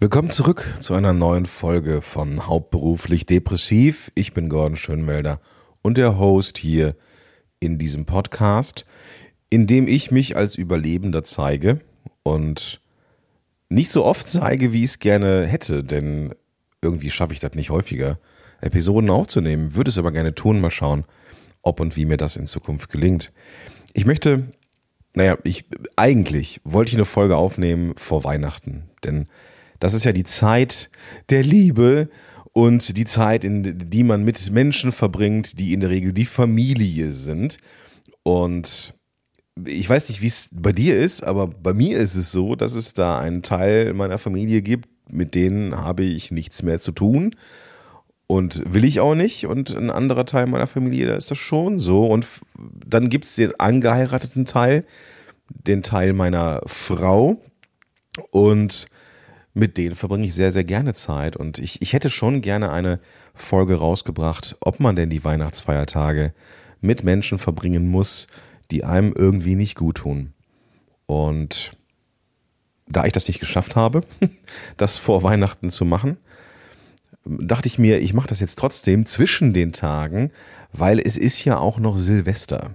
Willkommen zurück zu einer neuen Folge von Hauptberuflich Depressiv. Ich bin Gordon Schönwelder und der Host hier in diesem Podcast, in dem ich mich als Überlebender zeige und nicht so oft zeige, wie ich es gerne hätte, denn irgendwie schaffe ich das nicht häufiger, Episoden aufzunehmen, würde es aber gerne tun, mal schauen, ob und wie mir das in Zukunft gelingt. Ich möchte, naja, ich, eigentlich wollte ich eine Folge aufnehmen vor Weihnachten, denn das ist ja die Zeit der Liebe und die Zeit, in die man mit Menschen verbringt, die in der Regel die Familie sind. Und ich weiß nicht, wie es bei dir ist, aber bei mir ist es so, dass es da einen Teil meiner Familie gibt, mit denen habe ich nichts mehr zu tun. Und will ich auch nicht. Und ein anderer Teil meiner Familie, da ist das schon so. Und dann gibt es den angeheirateten Teil, den Teil meiner Frau. Und mit denen verbringe ich sehr, sehr gerne Zeit. Und ich, ich hätte schon gerne eine Folge rausgebracht, ob man denn die Weihnachtsfeiertage mit Menschen verbringen muss, die einem irgendwie nicht gut tun. Und da ich das nicht geschafft habe, das vor Weihnachten zu machen, dachte ich mir, ich mache das jetzt trotzdem zwischen den Tagen, weil es ist ja auch noch Silvester.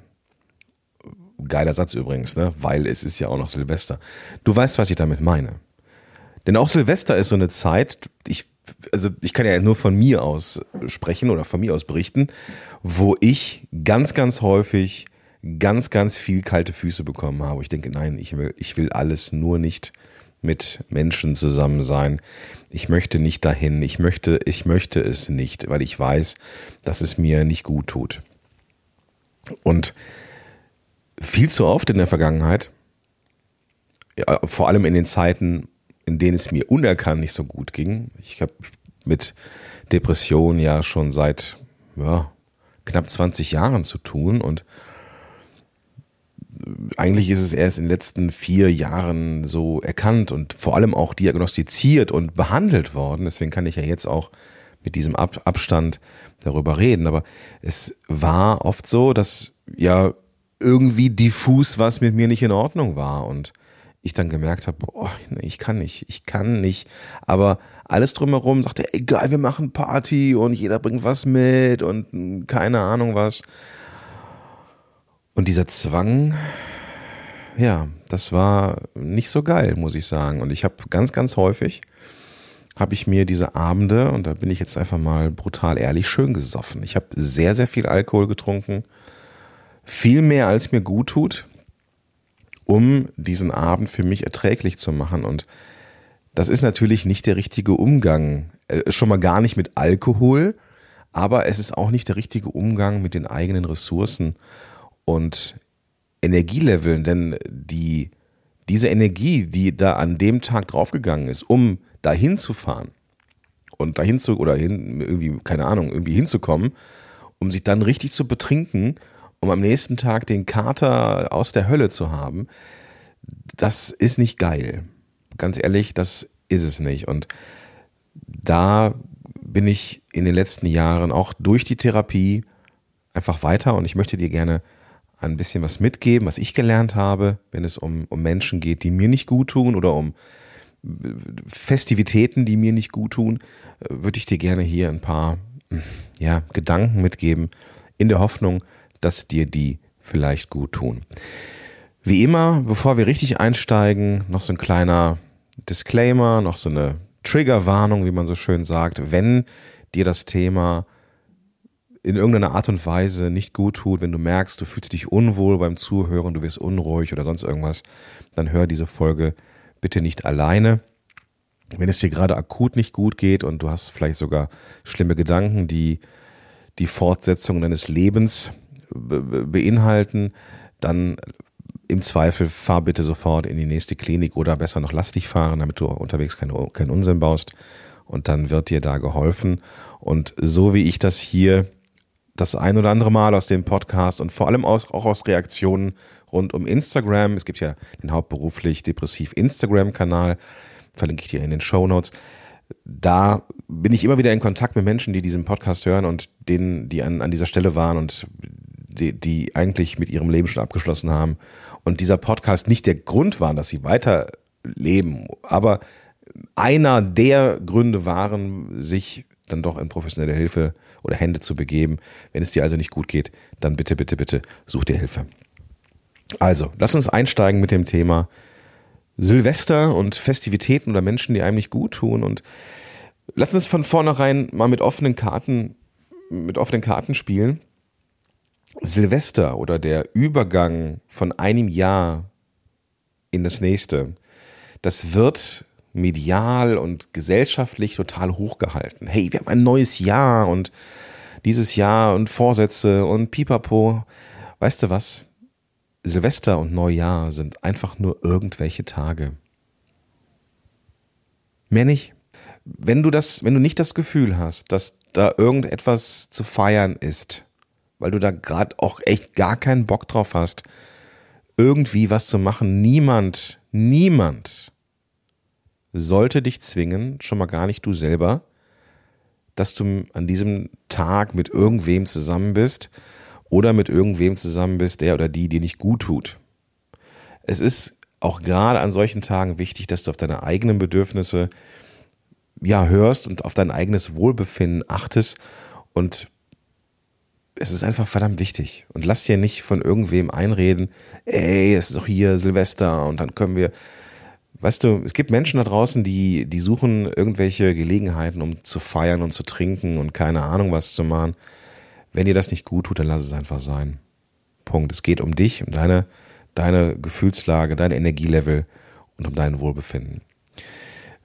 Geiler Satz übrigens, ne? Weil es ist ja auch noch Silvester. Du weißt, was ich damit meine. Denn auch Silvester ist so eine Zeit, ich, also ich kann ja nur von mir aus sprechen oder von mir aus berichten, wo ich ganz, ganz häufig ganz, ganz viel kalte Füße bekommen habe. Ich denke, nein, ich will, ich will alles nur nicht mit Menschen zusammen sein. Ich möchte nicht dahin. Ich möchte, ich möchte es nicht, weil ich weiß, dass es mir nicht gut tut. Und viel zu oft in der Vergangenheit, vor allem in den Zeiten, in denen es mir unerkannt nicht so gut ging. Ich habe mit Depressionen ja schon seit ja, knapp 20 Jahren zu tun und eigentlich ist es erst in den letzten vier Jahren so erkannt und vor allem auch diagnostiziert und behandelt worden. Deswegen kann ich ja jetzt auch mit diesem Ab Abstand darüber reden. Aber es war oft so, dass ja irgendwie diffus was mit mir nicht in Ordnung war und ich dann gemerkt habe, oh, ich kann nicht, ich kann nicht. Aber alles drumherum sagte, egal, wir machen Party und jeder bringt was mit und keine Ahnung was. Und dieser Zwang, ja, das war nicht so geil, muss ich sagen. Und ich habe ganz, ganz häufig, habe ich mir diese Abende, und da bin ich jetzt einfach mal brutal ehrlich, schön gesoffen. Ich habe sehr, sehr viel Alkohol getrunken. Viel mehr, als mir gut tut um diesen Abend für mich erträglich zu machen. Und das ist natürlich nicht der richtige Umgang, äh, schon mal gar nicht mit Alkohol, aber es ist auch nicht der richtige Umgang mit den eigenen Ressourcen und Energieleveln, denn die, diese Energie, die da an dem Tag draufgegangen ist, um dahin zu fahren und dahin zu, oder hin, irgendwie, keine Ahnung, irgendwie hinzukommen, um sich dann richtig zu betrinken um am nächsten Tag den Kater aus der Hölle zu haben, das ist nicht geil. Ganz ehrlich, das ist es nicht. Und da bin ich in den letzten Jahren auch durch die Therapie einfach weiter und ich möchte dir gerne ein bisschen was mitgeben, was ich gelernt habe, wenn es um, um Menschen geht, die mir nicht gut tun oder um Festivitäten, die mir nicht gut tun, würde ich dir gerne hier ein paar ja, Gedanken mitgeben, in der Hoffnung, dass dir die vielleicht gut tun. Wie immer, bevor wir richtig einsteigen, noch so ein kleiner Disclaimer, noch so eine Triggerwarnung, wie man so schön sagt. Wenn dir das Thema in irgendeiner Art und Weise nicht gut tut, wenn du merkst, du fühlst dich unwohl beim Zuhören, du wirst unruhig oder sonst irgendwas, dann hör diese Folge bitte nicht alleine. Wenn es dir gerade akut nicht gut geht und du hast vielleicht sogar schlimme Gedanken, die die Fortsetzung deines Lebens beinhalten, dann im Zweifel fahr bitte sofort in die nächste Klinik oder besser noch lass dich fahren, damit du unterwegs keinen kein Unsinn baust. Und dann wird dir da geholfen. Und so wie ich das hier das ein oder andere Mal aus dem Podcast und vor allem auch aus Reaktionen rund um Instagram, es gibt ja den hauptberuflich depressiv Instagram-Kanal, verlinke ich dir in den Show Notes. Da bin ich immer wieder in Kontakt mit Menschen, die diesen Podcast hören und denen, die an, an dieser Stelle waren und die, die eigentlich mit ihrem Leben schon abgeschlossen haben und dieser Podcast nicht der Grund war, dass sie weiterleben, aber einer der Gründe waren, sich dann doch in professionelle Hilfe oder Hände zu begeben. Wenn es dir also nicht gut geht, dann bitte, bitte, bitte such dir Hilfe. Also, lass uns einsteigen mit dem Thema Silvester und Festivitäten oder Menschen, die einem nicht gut tun. Und lass uns von vornherein mal mit offenen Karten, mit offenen Karten spielen. Silvester oder der Übergang von einem Jahr in das nächste, das wird medial und gesellschaftlich total hochgehalten. Hey, wir haben ein neues Jahr und dieses Jahr und Vorsätze und Pipapo. Weißt du was? Silvester und Neujahr sind einfach nur irgendwelche Tage. Mehr nicht. Wenn du das, wenn du nicht das Gefühl hast, dass da irgendetwas zu feiern ist, weil du da gerade auch echt gar keinen Bock drauf hast, irgendwie was zu machen, niemand, niemand sollte dich zwingen, schon mal gar nicht du selber, dass du an diesem Tag mit irgendwem zusammen bist oder mit irgendwem zusammen bist, der oder die dir nicht gut tut. Es ist auch gerade an solchen Tagen wichtig, dass du auf deine eigenen Bedürfnisse ja hörst und auf dein eigenes Wohlbefinden achtest und es ist einfach verdammt wichtig. Und lass dir nicht von irgendwem einreden, ey, es ist doch hier Silvester und dann können wir. Weißt du, es gibt Menschen da draußen, die, die suchen irgendwelche Gelegenheiten, um zu feiern und zu trinken und keine Ahnung was zu machen. Wenn dir das nicht gut tut, dann lass es einfach sein. Punkt. Es geht um dich, um deine, deine Gefühlslage, dein Energielevel und um dein Wohlbefinden.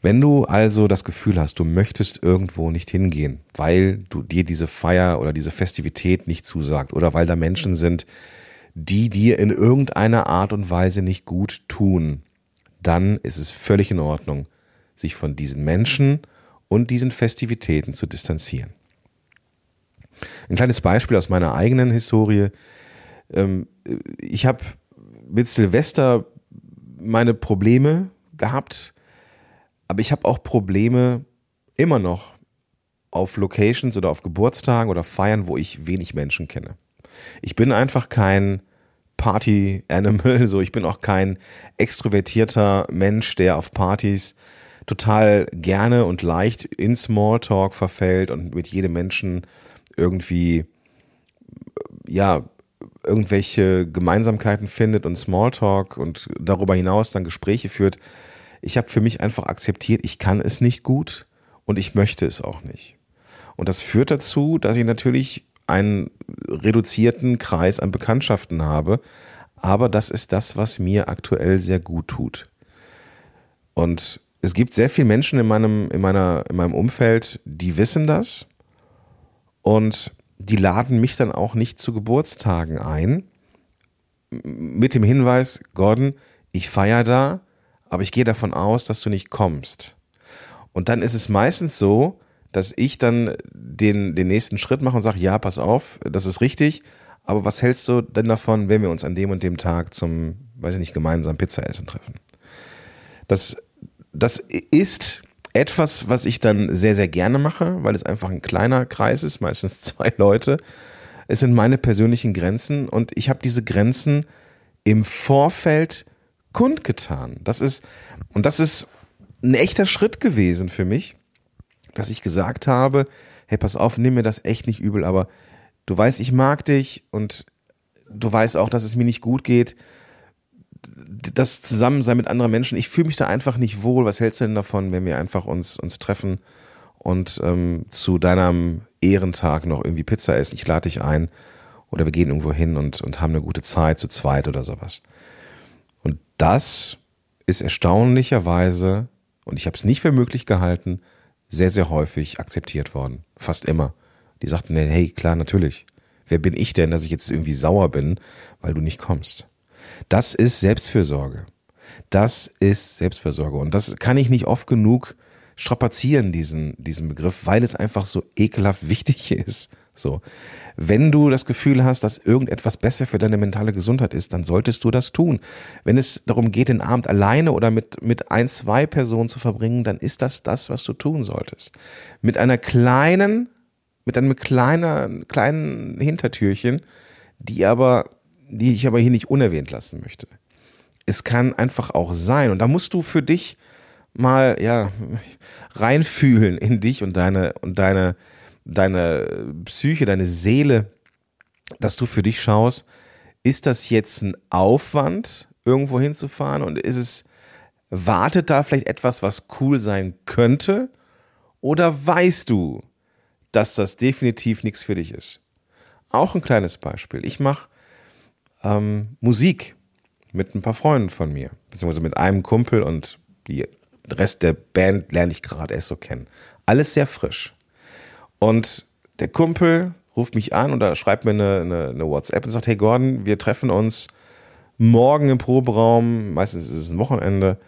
Wenn du also das Gefühl hast, du möchtest irgendwo nicht hingehen, weil du dir diese Feier oder diese Festivität nicht zusagt oder weil da Menschen sind, die dir in irgendeiner Art und Weise nicht gut tun, dann ist es völlig in Ordnung, sich von diesen Menschen und diesen Festivitäten zu distanzieren. Ein kleines Beispiel aus meiner eigenen Historie. Ähm, ich habe mit Silvester meine Probleme gehabt, aber ich habe auch Probleme immer noch auf Locations oder auf Geburtstagen oder Feiern, wo ich wenig Menschen kenne. Ich bin einfach kein Party-Animal, so ich bin auch kein extrovertierter Mensch, der auf Partys total gerne und leicht in Smalltalk verfällt und mit jedem Menschen irgendwie, ja, irgendwelche Gemeinsamkeiten findet und Smalltalk und darüber hinaus dann Gespräche führt. Ich habe für mich einfach akzeptiert, ich kann es nicht gut und ich möchte es auch nicht. Und das führt dazu, dass ich natürlich einen reduzierten Kreis an Bekanntschaften habe, aber das ist das, was mir aktuell sehr gut tut. Und es gibt sehr viele Menschen in meinem, in meiner, in meinem Umfeld, die wissen das und die laden mich dann auch nicht zu Geburtstagen ein. Mit dem Hinweis, Gordon, ich feiere da, aber ich gehe davon aus, dass du nicht kommst. Und dann ist es meistens so, dass ich dann den, den nächsten Schritt mache und sage, ja, pass auf, das ist richtig, aber was hältst du denn davon, wenn wir uns an dem und dem Tag zum, weiß ich nicht, gemeinsam Pizza essen treffen? Das, das ist etwas, was ich dann sehr, sehr gerne mache, weil es einfach ein kleiner Kreis ist, meistens zwei Leute. Es sind meine persönlichen Grenzen und ich habe diese Grenzen im Vorfeld kundgetan. Das ist, und das ist ein echter Schritt gewesen für mich, dass ich gesagt habe, hey, pass auf, nimm mir das echt nicht übel, aber du weißt, ich mag dich und du weißt auch, dass es mir nicht gut geht das Zusammensein mit anderen Menschen, ich fühle mich da einfach nicht wohl. Was hältst du denn davon, wenn wir einfach uns, uns treffen und ähm, zu deinem Ehrentag noch irgendwie Pizza essen? Ich lade dich ein oder wir gehen irgendwo hin und, und haben eine gute Zeit zu zweit oder sowas. Das ist erstaunlicherweise, und ich habe es nicht für möglich gehalten, sehr, sehr häufig akzeptiert worden. Fast immer. Die sagten, hey, klar, natürlich. Wer bin ich denn, dass ich jetzt irgendwie sauer bin, weil du nicht kommst? Das ist Selbstfürsorge. Das ist Selbstfürsorge. Und das kann ich nicht oft genug strapazieren, diesen, diesen Begriff, weil es einfach so ekelhaft wichtig ist. So. Wenn du das Gefühl hast, dass irgendetwas besser für deine mentale Gesundheit ist, dann solltest du das tun. Wenn es darum geht, den Abend alleine oder mit, mit ein, zwei Personen zu verbringen, dann ist das das, was du tun solltest. Mit einer kleinen, mit einem kleinen, kleinen Hintertürchen, die aber die ich aber hier nicht unerwähnt lassen möchte. Es kann einfach auch sein, und da musst du für dich mal ja reinfühlen in dich und deine und deine deine Psyche, deine Seele, dass du für dich schaust, ist das jetzt ein Aufwand, irgendwo hinzufahren und ist es wartet da vielleicht etwas, was cool sein könnte oder weißt du, dass das definitiv nichts für dich ist? Auch ein kleines Beispiel. Ich mache ähm, Musik mit ein paar Freunden von mir, beziehungsweise mit einem Kumpel und die Rest der Band lerne ich gerade erst so kennen. Alles sehr frisch. Und der Kumpel ruft mich an oder schreibt mir eine, eine, eine, WhatsApp und sagt, hey Gordon, wir treffen uns morgen im Proberaum, meistens ist es ein Wochenende,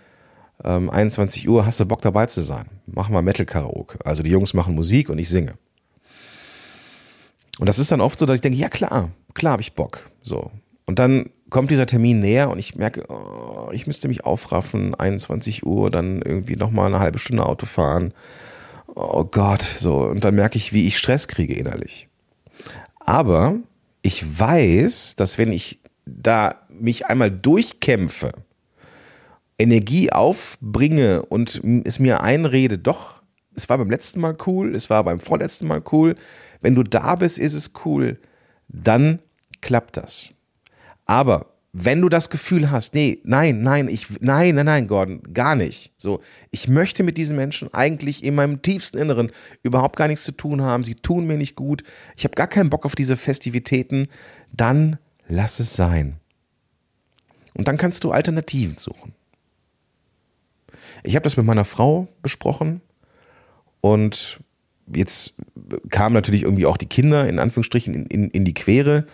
ähm, 21 Uhr, hast du Bock dabei zu sein? Machen wir Metal-Karaoke. Also die Jungs machen Musik und ich singe. Und das ist dann oft so, dass ich denke, ja klar, klar habe ich Bock. So. Und dann kommt dieser Termin näher und ich merke, oh, ich müsste mich aufraffen, 21 Uhr, dann irgendwie nochmal eine halbe Stunde Auto fahren. Oh Gott, so. Und dann merke ich, wie ich Stress kriege innerlich. Aber ich weiß, dass wenn ich da mich einmal durchkämpfe, Energie aufbringe und es mir einrede, doch, es war beim letzten Mal cool, es war beim vorletzten Mal cool, wenn du da bist, ist es cool, dann klappt das. Aber wenn du das Gefühl hast, nee, nein, nein, ich, nein, nein, nein, Gordon, gar nicht. So, ich möchte mit diesen Menschen eigentlich in meinem tiefsten Inneren überhaupt gar nichts zu tun haben. Sie tun mir nicht gut. Ich habe gar keinen Bock auf diese Festivitäten. Dann lass es sein. Und dann kannst du Alternativen suchen. Ich habe das mit meiner Frau besprochen und jetzt kamen natürlich irgendwie auch die Kinder in Anführungsstrichen in, in, in die Quere.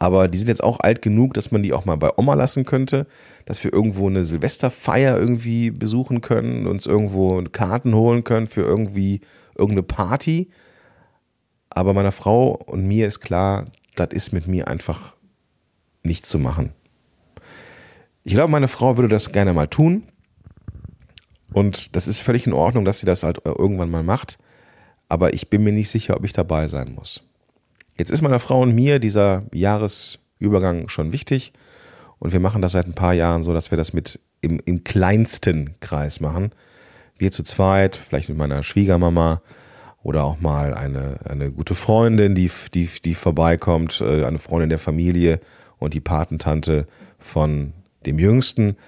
Aber die sind jetzt auch alt genug, dass man die auch mal bei Oma lassen könnte, dass wir irgendwo eine Silvesterfeier irgendwie besuchen können, uns irgendwo Karten holen können für irgendwie irgendeine Party. Aber meiner Frau und mir ist klar, das ist mit mir einfach nichts zu machen. Ich glaube, meine Frau würde das gerne mal tun. Und das ist völlig in Ordnung, dass sie das halt irgendwann mal macht. Aber ich bin mir nicht sicher, ob ich dabei sein muss. Jetzt ist meiner Frau und mir dieser Jahresübergang schon wichtig. Und wir machen das seit ein paar Jahren so, dass wir das mit im, im kleinsten Kreis machen. Wir zu zweit, vielleicht mit meiner Schwiegermama oder auch mal eine, eine gute Freundin, die, die, die vorbeikommt, äh, eine Freundin der Familie und die Patentante von dem Jüngsten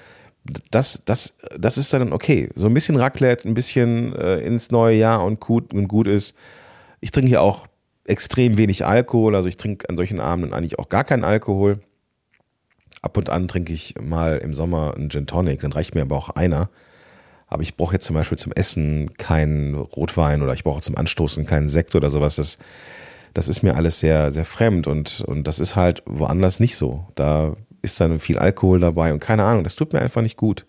das, das, das ist dann okay. So ein bisschen Raclette, ein bisschen äh, ins neue Jahr und gut, und gut ist. Ich trinke hier auch extrem wenig Alkohol, also ich trinke an solchen Abenden eigentlich auch gar keinen Alkohol. Ab und an trinke ich mal im Sommer einen Gin Tonic, dann reicht mir aber auch einer. Aber ich brauche jetzt zum Beispiel zum Essen keinen Rotwein oder ich brauche zum Anstoßen keinen Sekt oder sowas. Das, das ist mir alles sehr, sehr fremd und, und das ist halt woanders nicht so. Da ist dann viel Alkohol dabei und keine Ahnung, das tut mir einfach nicht gut.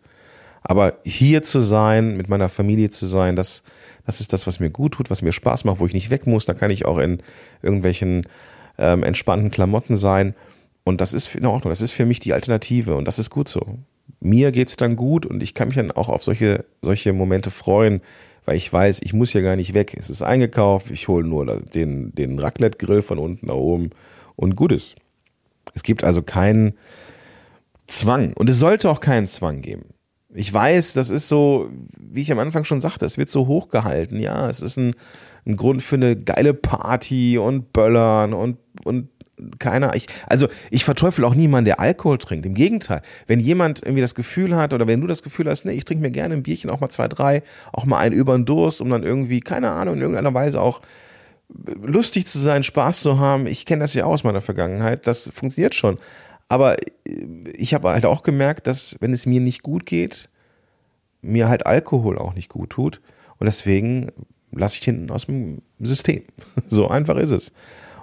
Aber hier zu sein, mit meiner Familie zu sein, das, das ist das, was mir gut tut, was mir Spaß macht, wo ich nicht weg muss. Da kann ich auch in irgendwelchen ähm, entspannten Klamotten sein. Und das ist in Ordnung. Das ist für mich die Alternative und das ist gut so. Mir geht es dann gut und ich kann mich dann auch auf solche, solche Momente freuen, weil ich weiß, ich muss ja gar nicht weg. Es ist eingekauft, ich hole nur den, den Raclette-Grill von unten nach oben und gut ist. Es gibt also keinen Zwang und es sollte auch keinen Zwang geben. Ich weiß, das ist so, wie ich am Anfang schon sagte, es wird so hochgehalten. Ja, es ist ein, ein Grund für eine geile Party und Böllern und, und keiner. Ich, also ich verteufel auch niemanden, der Alkohol trinkt. Im Gegenteil, wenn jemand irgendwie das Gefühl hat oder wenn du das Gefühl hast, nee, ich trinke mir gerne ein Bierchen, auch mal zwei, drei, auch mal einen über den Durst, um dann irgendwie, keine Ahnung, in irgendeiner Weise auch lustig zu sein, Spaß zu haben. Ich kenne das ja auch aus meiner Vergangenheit. Das funktioniert schon. Aber ich habe halt auch gemerkt, dass wenn es mir nicht gut geht, mir halt Alkohol auch nicht gut tut. Und deswegen lasse ich hinten aus dem System. So einfach ist es.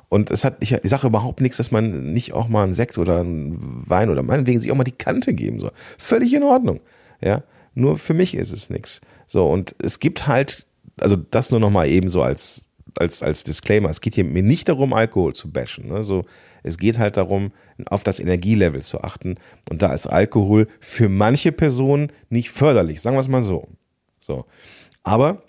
Und es hat, ich, ich sage überhaupt nichts, dass man nicht auch mal einen Sekt oder einen Wein oder meinetwegen sich auch mal die Kante geben soll. Völlig in Ordnung. Ja. Nur für mich ist es nichts. So, und es gibt halt, also das nur nochmal eben so als, als, als Disclaimer. Es geht hier mir nicht darum, Alkohol zu bashen. Ne? So, es geht halt darum, auf das Energielevel zu achten. Und da ist Alkohol für manche Personen nicht förderlich, sagen wir es mal so. So. Aber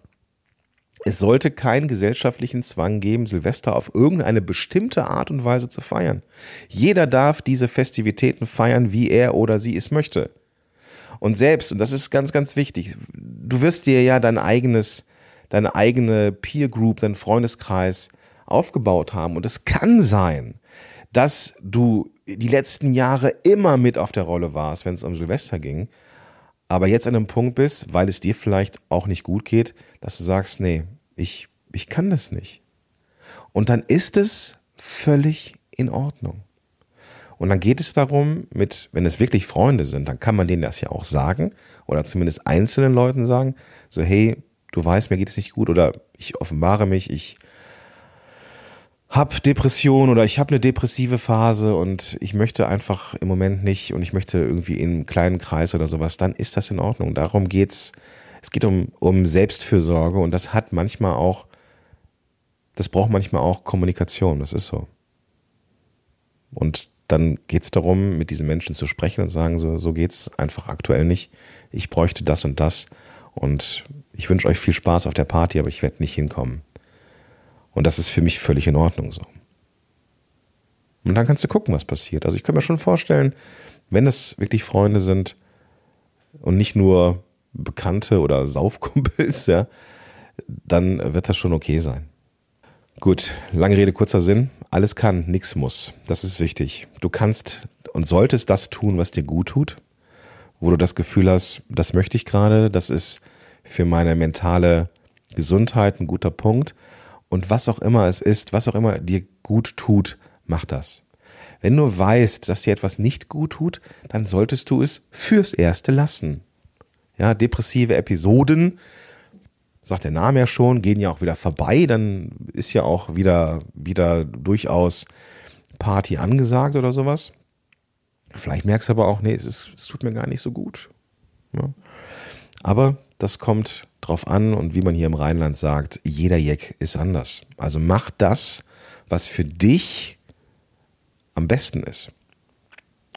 es sollte keinen gesellschaftlichen Zwang geben, Silvester auf irgendeine bestimmte Art und Weise zu feiern. Jeder darf diese Festivitäten feiern, wie er oder sie es möchte. Und selbst, und das ist ganz, ganz wichtig, du wirst dir ja dein eigenes, deine eigene Peer Group, dein Freundeskreis aufgebaut haben. Und es kann sein, dass du die letzten Jahre immer mit auf der Rolle warst, wenn es um Silvester ging, aber jetzt an einem Punkt bist, weil es dir vielleicht auch nicht gut geht, dass du sagst, nee, ich, ich kann das nicht. Und dann ist es völlig in Ordnung. Und dann geht es darum, mit, wenn es wirklich Freunde sind, dann kann man denen das ja auch sagen oder zumindest einzelnen Leuten sagen, so hey, du weißt, mir geht es nicht gut oder ich offenbare mich, ich habe Depression oder ich habe eine depressive Phase und ich möchte einfach im Moment nicht und ich möchte irgendwie in einem kleinen Kreis oder sowas, dann ist das in Ordnung. Darum geht's. Es geht um, um Selbstfürsorge und das hat manchmal auch, das braucht manchmal auch Kommunikation, das ist so. Und dann geht es darum, mit diesen Menschen zu sprechen und sagen, so, so es einfach aktuell nicht. Ich bräuchte das und das und ich wünsche euch viel Spaß auf der Party, aber ich werde nicht hinkommen. Und das ist für mich völlig in Ordnung so. Und dann kannst du gucken, was passiert. Also ich kann mir schon vorstellen, wenn es wirklich Freunde sind und nicht nur Bekannte oder Saufkumpels, ja, dann wird das schon okay sein. Gut, lange Rede, kurzer Sinn. Alles kann, nichts muss. Das ist wichtig. Du kannst und solltest das tun, was dir gut tut, wo du das Gefühl hast, das möchte ich gerade, das ist für meine mentale Gesundheit ein guter Punkt. Und was auch immer es ist, was auch immer dir gut tut, mach das. Wenn du weißt, dass dir etwas nicht gut tut, dann solltest du es fürs Erste lassen. Ja, depressive Episoden, sagt der Name ja schon, gehen ja auch wieder vorbei, dann ist ja auch wieder, wieder durchaus Party angesagt oder sowas. Vielleicht merkst du aber auch, nee, es, ist, es tut mir gar nicht so gut. Ja. Aber das kommt drauf an und wie man hier im Rheinland sagt, jeder Jeck ist anders. Also mach das, was für dich am besten ist.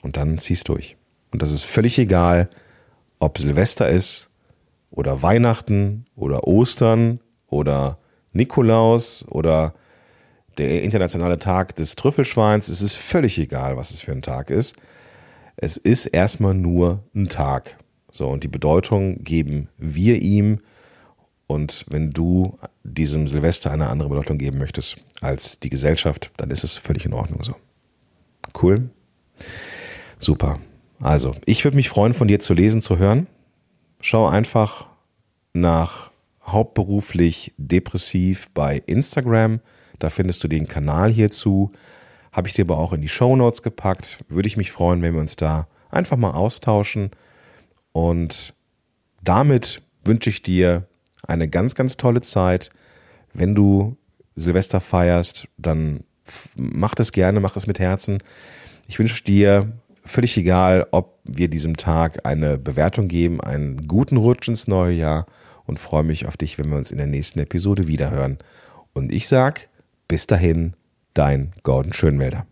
Und dann ziehst durch. Und das ist völlig egal, ob Silvester ist oder Weihnachten oder Ostern oder Nikolaus oder der internationale Tag des Trüffelschweins. Es ist völlig egal, was es für ein Tag ist. Es ist erstmal nur ein Tag. So, und die Bedeutung geben wir ihm. Und wenn du diesem Silvester eine andere Bedeutung geben möchtest als die Gesellschaft, dann ist es völlig in Ordnung so. Cool. Super. Also, ich würde mich freuen, von dir zu lesen, zu hören. Schau einfach nach hauptberuflich depressiv bei Instagram. Da findest du den Kanal hierzu. Habe ich dir aber auch in die Show Notes gepackt. Würde ich mich freuen, wenn wir uns da einfach mal austauschen. Und damit wünsche ich dir eine ganz, ganz tolle Zeit. Wenn du Silvester feierst, dann mach das gerne, mach es mit Herzen. Ich wünsche dir völlig egal, ob wir diesem Tag eine Bewertung geben, einen guten Rutsch ins neue Jahr und freue mich auf dich, wenn wir uns in der nächsten Episode wiederhören. Und ich sag, bis dahin, dein Gordon Schönwälder.